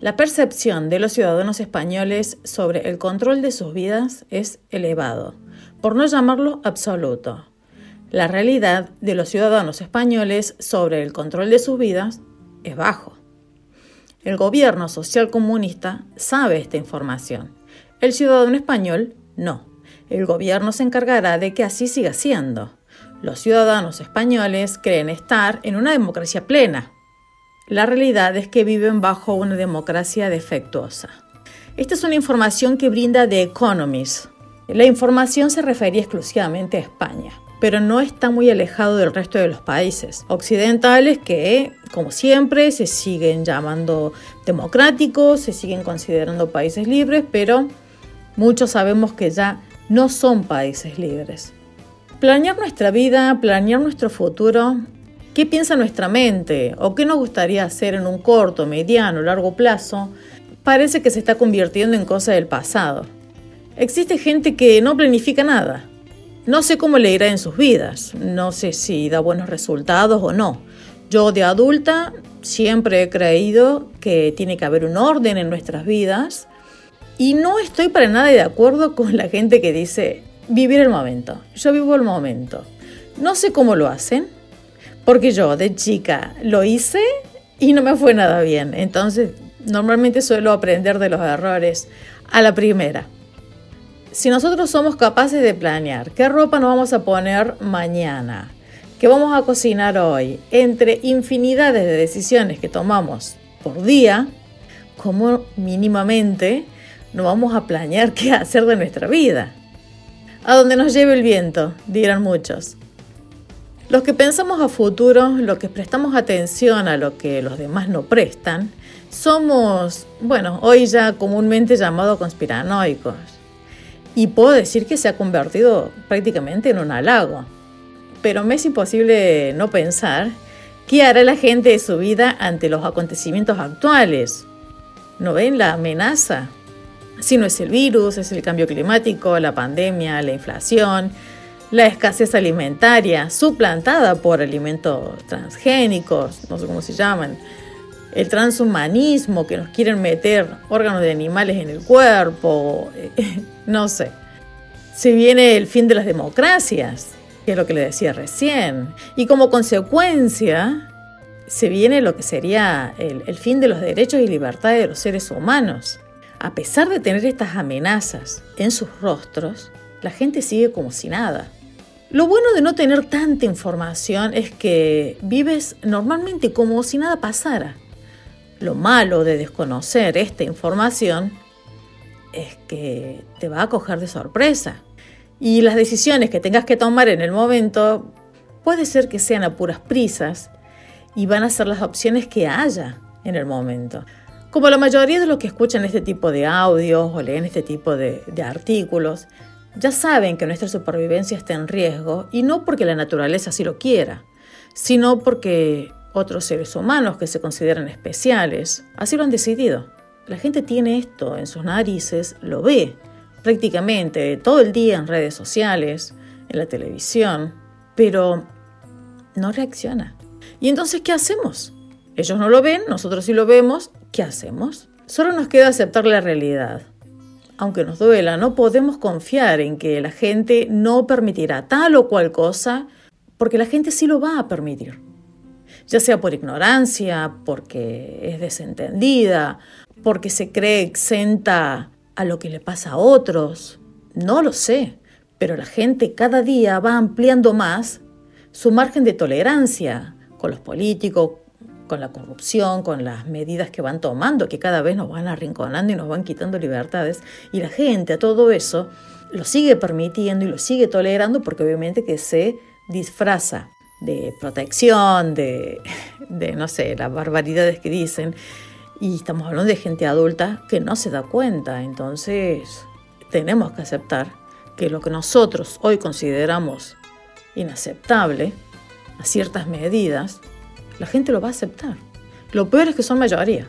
La percepción de los ciudadanos españoles sobre el control de sus vidas es elevado, por no llamarlo absoluto. La realidad de los ciudadanos españoles sobre el control de sus vidas es bajo. El gobierno social comunista sabe esta información. El ciudadano español no. El gobierno se encargará de que así siga siendo. Los ciudadanos españoles creen estar en una democracia plena, la realidad es que viven bajo una democracia defectuosa. Esta es una información que brinda The Economist. La información se refería exclusivamente a España, pero no está muy alejado del resto de los países occidentales que, como siempre, se siguen llamando democráticos, se siguen considerando países libres, pero muchos sabemos que ya no son países libres. Planear nuestra vida, planear nuestro futuro qué piensa nuestra mente o qué nos gustaría hacer en un corto, mediano, largo plazo, parece que se está convirtiendo en cosa del pasado. Existe gente que no planifica nada. No sé cómo le irá en sus vidas, no sé si da buenos resultados o no. Yo de adulta siempre he creído que tiene que haber un orden en nuestras vidas y no estoy para nada de acuerdo con la gente que dice vivir el momento. Yo vivo el momento. No sé cómo lo hacen, porque yo de chica lo hice y no me fue nada bien. Entonces, normalmente suelo aprender de los errores a la primera. Si nosotros somos capaces de planear qué ropa nos vamos a poner mañana, qué vamos a cocinar hoy, entre infinidades de decisiones que tomamos por día, como mínimamente no vamos a planear qué hacer de nuestra vida. A donde nos lleve el viento, dirán muchos. Los que pensamos a futuro, los que prestamos atención a lo que los demás no prestan, somos, bueno, hoy ya comúnmente llamados conspiranoicos. Y puedo decir que se ha convertido prácticamente en un halago. Pero me es imposible no pensar qué hará la gente de su vida ante los acontecimientos actuales. ¿No ven la amenaza? Si no es el virus, es el cambio climático, la pandemia, la inflación, la escasez alimentaria, suplantada por alimentos transgénicos, no sé cómo se llaman, el transhumanismo, que nos quieren meter órganos de animales en el cuerpo, no sé. Se viene el fin de las democracias, que es lo que le decía recién, y como consecuencia se viene lo que sería el, el fin de los derechos y libertades de los seres humanos. A pesar de tener estas amenazas en sus rostros, la gente sigue como si nada. Lo bueno de no tener tanta información es que vives normalmente como si nada pasara. Lo malo de desconocer esta información es que te va a coger de sorpresa. Y las decisiones que tengas que tomar en el momento puede ser que sean a puras prisas y van a ser las opciones que haya en el momento. Como la mayoría de los que escuchan este tipo de audios o leen este tipo de, de artículos, ya saben que nuestra supervivencia está en riesgo y no porque la naturaleza así lo quiera, sino porque otros seres humanos que se consideran especiales así lo han decidido. La gente tiene esto en sus narices, lo ve prácticamente todo el día en redes sociales, en la televisión, pero no reacciona. ¿Y entonces qué hacemos? Ellos no lo ven, nosotros sí lo vemos, ¿qué hacemos? Solo nos queda aceptar la realidad aunque nos duela, no podemos confiar en que la gente no permitirá tal o cual cosa, porque la gente sí lo va a permitir. Ya sea por ignorancia, porque es desentendida, porque se cree exenta a lo que le pasa a otros. No lo sé, pero la gente cada día va ampliando más su margen de tolerancia con los políticos, con la corrupción, con las medidas que van tomando, que cada vez nos van arrinconando y nos van quitando libertades. Y la gente a todo eso lo sigue permitiendo y lo sigue tolerando porque obviamente que se disfraza de protección, de, no sé, las barbaridades que dicen. Y estamos hablando de gente adulta que no se da cuenta. Entonces tenemos que aceptar que lo que nosotros hoy consideramos inaceptable a ciertas medidas, la gente lo va a aceptar. Lo peor es que son mayoría.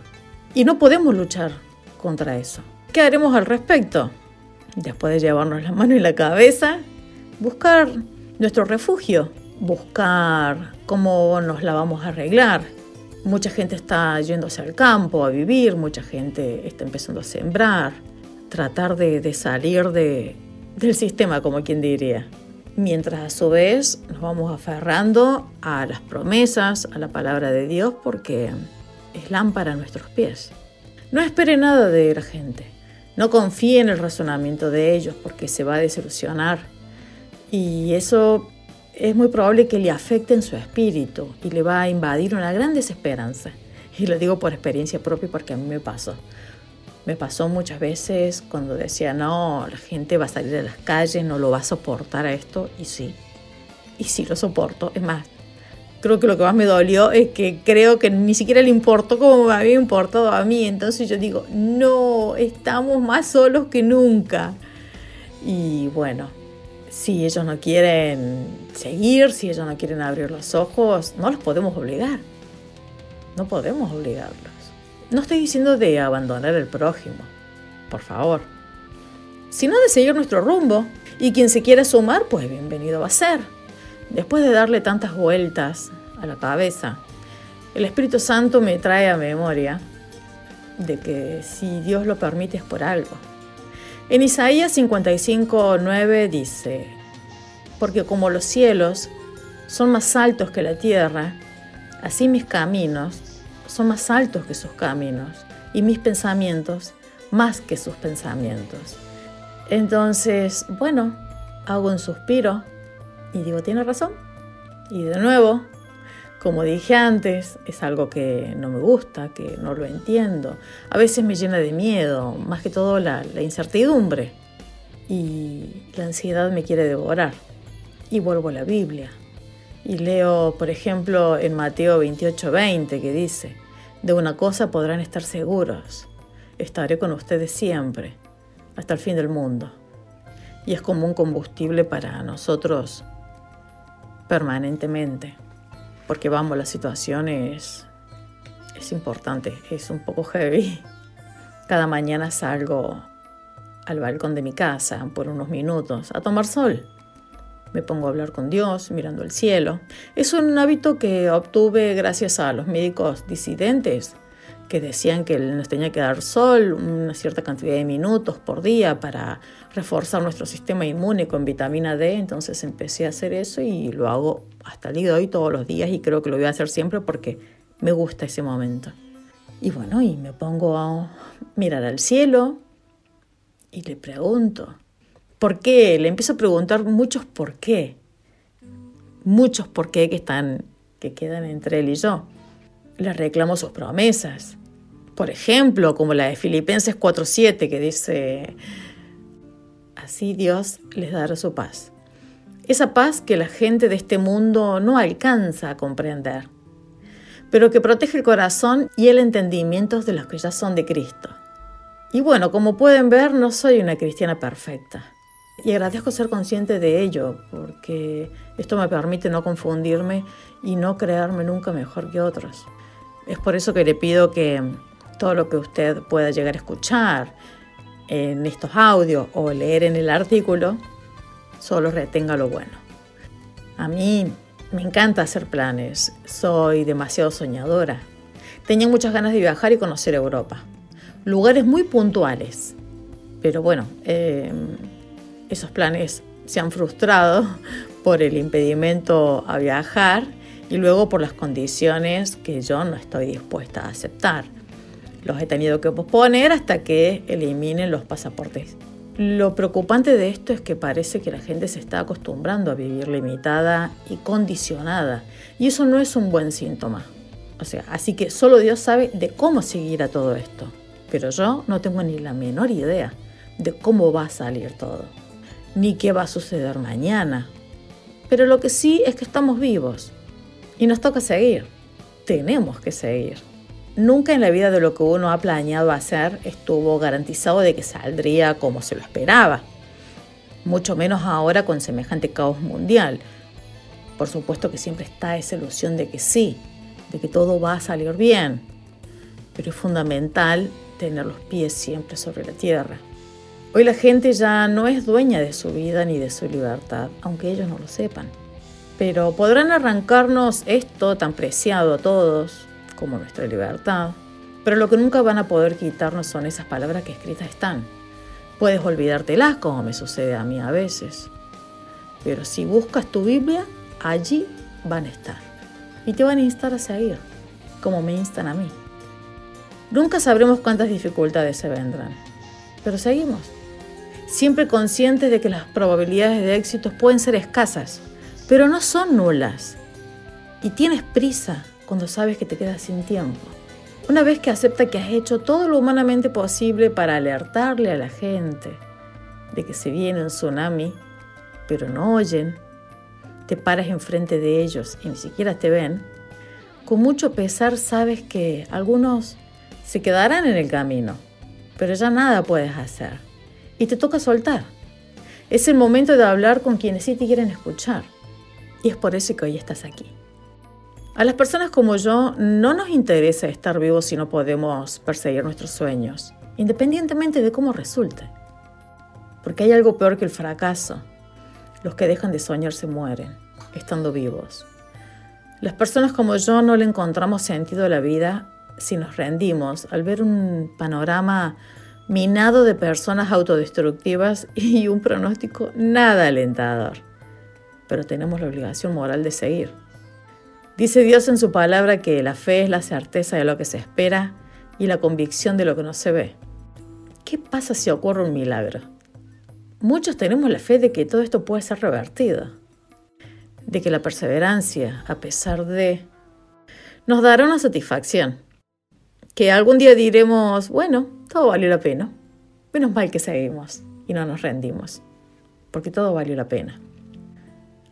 Y no podemos luchar contra eso. ¿Qué haremos al respecto? Después de llevarnos la mano en la cabeza, buscar nuestro refugio, buscar cómo nos la vamos a arreglar, Mucha gente está yéndose al campo a vivir, mucha gente está empezando a sembrar, tratar de, salir de, del sistema, como quien diría. Mientras a su vez nos vamos aferrando a las promesas, a la palabra de Dios, porque es lámpara a nuestros pies. No espere nada de la gente. No confíe en el razonamiento de ellos porque se va a desilusionar. Y eso es muy probable que le afecte en su espíritu y le va a invadir una gran desesperanza. Y lo digo por experiencia propia porque a mí me pasó. Me pasó muchas veces cuando decía, no, la gente va a salir a las calles, no lo va a soportar a esto. Y sí, y sí lo soporto. Es más, creo que lo que más me dolió es que creo que ni siquiera le importó como me había importado a mí. Entonces yo digo, no, estamos más solos que nunca. Y bueno, si ellos no quieren seguir, si ellos no quieren abrir los ojos, no los podemos obligar. No podemos obligarlos. No estoy diciendo de abandonar el prójimo, por favor, sino de seguir nuestro rumbo. Y quien se quiera sumar, pues bienvenido va a ser. Después de darle tantas vueltas a la cabeza, el Espíritu Santo me trae a memoria de que si Dios lo permite es por algo. En Isaías 55:9 dice, porque como los cielos son más altos que la tierra, así mis caminos son más altos que sus caminos y mis pensamientos más que sus pensamientos. Entonces, bueno, hago un suspiro y digo, tiene razón. Y de nuevo, como dije antes, es algo que no me gusta, que no lo entiendo. A veces me llena de miedo, más que todo la, incertidumbre. Y la ansiedad me quiere devorar. Y vuelvo a la Biblia. Y leo, por ejemplo, en Mateo 28, 20, que dice, de una cosa podrán estar seguros, estaré con ustedes siempre, hasta el fin del mundo. Y es como un combustible para nosotros permanentemente porque vamos, la situación es, es importante, es un poco heavy. Cada mañana salgo al balcón de mi casa por unos minutos a tomar sol. Me pongo a hablar con Dios mirando el cielo. Es un hábito que obtuve gracias a los médicos disidentes que decían que nos tenía que dar sol una cierta cantidad de minutos por día para reforzar nuestro sistema inmune con vitamina D. Entonces empecé a hacer eso y lo hago hasta el día de hoy todos los días y creo que lo voy a hacer siempre porque me gusta ese momento. Y bueno, y me pongo a mirar al cielo y le pregunto, ¿por qué? Le empiezo a preguntar muchos por qué. Muchos por qué que están que quedan entre él y yo. Le reclamo sus promesas por ejemplo, como la de Filipenses 4.7, que dice, así Dios les dará su paz. Esa paz que la gente de este mundo no alcanza a comprender, pero que protege el corazón y el entendimiento de los que ya son de Cristo. Y bueno, como pueden ver, no soy una cristiana perfecta. Y agradezco ser consciente de ello, porque esto me permite no confundirme y no creerme nunca mejor que otros. Es por eso que le pido que todo lo que usted pueda llegar a escuchar en estos audios o leer en el artículo, solo retenga lo bueno. A mí me encanta hacer planes, soy demasiado soñadora. Tenía muchas ganas de viajar y conocer Europa. Lugares muy puntuales. Pero bueno, em, esos planes se han frustrado por el impedimento a viajar y luego por las condiciones que yo no estoy dispuesta a aceptar. Los he tenido que posponer hasta que eliminen los pasaportes. Lo preocupante de esto es que parece que la gente se está acostumbrando a vivir limitada y condicionada, y eso no es un buen síntoma. O sea, así que solo Dios sabe de cómo seguir a todo esto, pero yo no tengo ni la menor idea de cómo va a salir todo, ni qué va a suceder mañana. Pero lo que sí es que estamos vivos y nos toca seguir. Tenemos que seguir. Nunca en la vida de lo que uno ha planeado hacer estuvo garantizado de que saldría como se lo esperaba, mucho menos ahora con semejante caos mundial. Por supuesto que siempre está esa ilusión de que sí, de que todo va a salir bien, pero es fundamental tener los pies siempre sobre la tierra. Hoy la gente ya no es dueña de su vida ni de su libertad, aunque ellos no lo sepan. Pero podrán arrancarnos esto tan preciado a todos, como nuestra libertad, pero lo que nunca van a poder quitarnos son esas palabras que escritas están. Puedes olvidártelas como me sucede a mí a veces, pero si buscas tu Biblia, allí van a estar y te van a instar a seguir, como me instan a mí. Nunca sabremos cuántas dificultades se vendrán, pero seguimos, siempre conscientes de que las probabilidades de éxito pueden ser escasas, pero no son nulas. Y tienes prisa cuando sabes que te quedas sin tiempo. Una vez que acepta que has hecho todo lo humanamente posible para alertarle a la gente de que se viene un tsunami, pero no oyen, te paras enfrente de ellos y ni siquiera te ven, con mucho pesar sabes que algunos se quedarán en el camino, pero ya nada puedes hacer. Y te toca soltar. Es el momento de hablar con quienes sí te quieren escuchar. Y es por eso que hoy estás aquí. A las personas como yo no nos interesa estar vivos si no podemos perseguir nuestros sueños, independientemente de cómo resulte. Porque hay algo peor que el fracaso. Los que dejan de soñar se mueren, estando vivos. Las personas como yo no le encontramos sentido a la vida si nos rendimos al ver un panorama minado de personas autodestructivas y un pronóstico nada alentador. Pero tenemos la obligación moral de seguir. Dice Dios en su palabra que la fe es la certeza de lo que se espera y la convicción de lo que no se ve. ¿Qué pasa si ocurre un milagro? Muchos tenemos la fe de que todo esto puede ser revertido, de que la perseverancia, a pesar de, nos dará una satisfacción, que algún día diremos, bueno, todo valió la pena, menos mal que seguimos y no nos rendimos, porque todo valió la pena.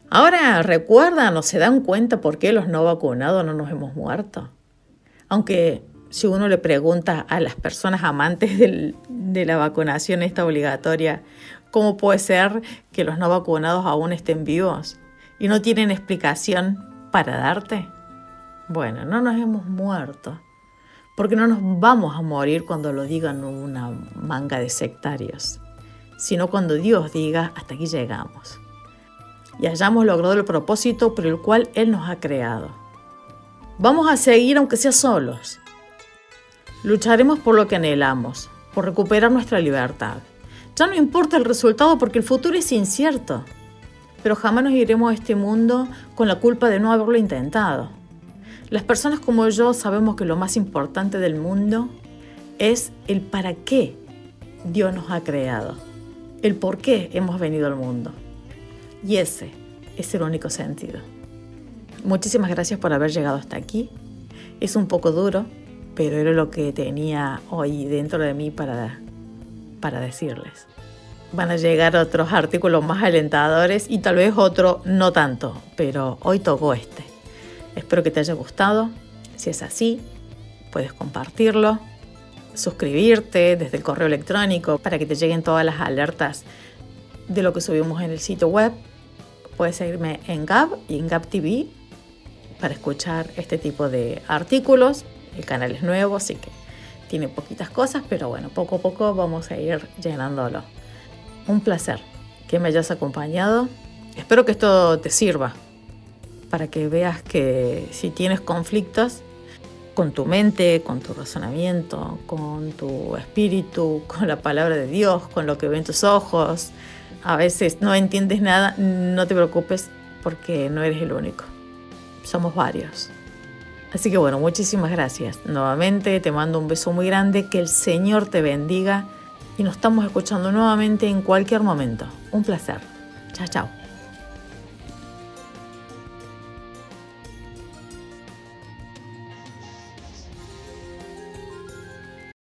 Ahora recuerdan o se dan cuenta por qué los no vacunados no nos hemos muerto. Aunque si uno le pregunta a las personas amantes de la vacunación esta obligatoria, ¿cómo puede ser que los no vacunados aún estén vivos y no tienen explicación para darte? Bueno, no nos hemos muerto, porque no nos vamos a morir cuando lo digan una manga de sectarios, sino cuando Dios diga, hasta aquí llegamos y hayamos logrado el propósito por el cual Él nos ha creado. Vamos a seguir aunque sea solos. Lucharemos por lo que anhelamos, por recuperar nuestra libertad. Ya no importa el resultado porque el futuro es incierto, pero jamás nos iremos a este mundo con la culpa de no haberlo intentado. Las personas como yo sabemos que lo más importante del mundo es el para qué Dios nos ha creado, el por qué hemos venido al mundo. Y ese es el único sentido. Muchísimas gracias por haber llegado hasta aquí. Es un poco duro, pero era lo que tenía hoy dentro de mí para, para decirles. Van a llegar otros artículos más alentadores y tal vez otro no tanto, pero hoy tocó este. Espero que te haya gustado. Si es así, puedes compartirlo, suscribirte desde el correo electrónico para que te lleguen todas las alertas de lo que subimos en el sitio web Puedes seguirme en Gab y en Gab TV para escuchar este tipo de artículos. El canal es nuevo, así que tiene poquitas cosas, pero bueno, poco a poco vamos a ir llenándolo. Un placer que me hayas acompañado. Espero que esto te sirva para que veas que si tienes conflictos con tu mente, con tu razonamiento, con tu espíritu, con la palabra de Dios, con lo que ven tus ojos, a veces no entiendes nada, no te preocupes porque no eres el único. Somos varios. Así que bueno, muchísimas gracias. Nuevamente te mando un beso muy grande, que el Señor te bendiga y nos estamos escuchando nuevamente en cualquier momento. Un placer. Chao, chao.